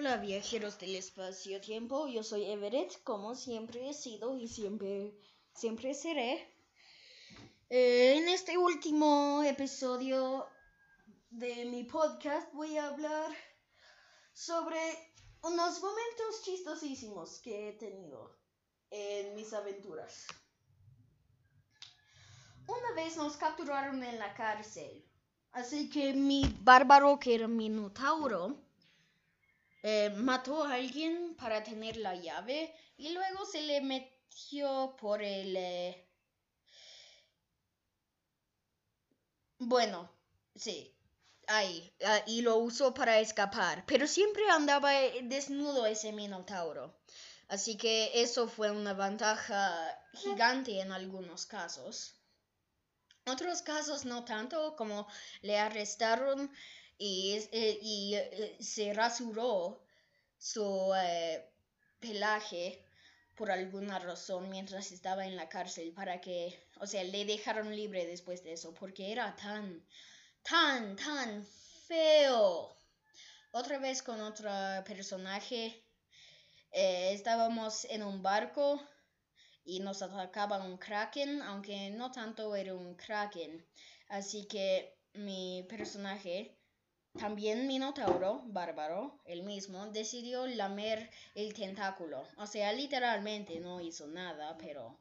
Hola viajeros del espacio-tiempo, yo soy Everett, como siempre he sido y siempre, siempre seré. Eh, en este último episodio de mi podcast voy a hablar sobre unos momentos chistosísimos que he tenido en mis aventuras. Una vez nos capturaron en la cárcel, así que mi bárbaro que era Minotauro, eh, mató a alguien para tener la llave y luego se le metió por el... Eh, bueno, sí, ahí, ah, y lo usó para escapar, pero siempre andaba desnudo ese minotauro. Así que eso fue una ventaja gigante en algunos casos. Otros casos no tanto, como le arrestaron y, eh, eh, se rasuró su eh, pelaje por alguna razón mientras estaba en la cárcel para que, o sea, le dejaron libre después de eso porque era tan, tan, tan feo. Otra vez con otro personaje, estábamos en un barco y nos atacaba un kraken, aunque no tanto era un kraken. Así que mi personaje también Minotauro, bárbaro, el mismo, decidió lamer el tentáculo. O sea, literalmente no hizo nada, pero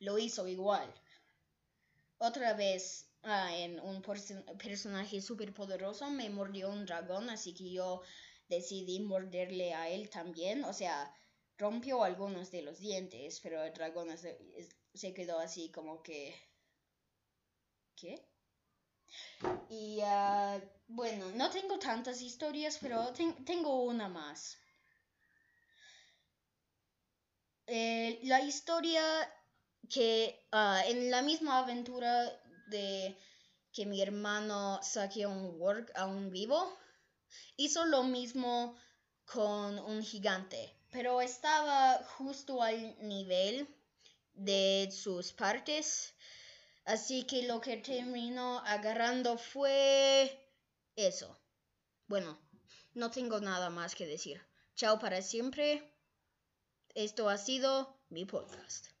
lo hizo igual. Otra vez, ah, en un personaje súper poderoso, me mordió un dragón, así que yo decidí morderle a él también. O sea, rompió algunos de los dientes, pero el dragón se quedó así como que... ¿Qué? Y uh, bueno, no tengo tantas historias, pero tengo una más. Eh, la historia que uh, en la misma aventura de que mi hermano saqueó un work un vivo, hizo lo mismo con un gigante, pero estaba justo al nivel de sus partes Así que lo que terminó agarrando fue eso. Bueno, no tengo nada más que decir. Chao para siempre. Esto ha sido mi podcast.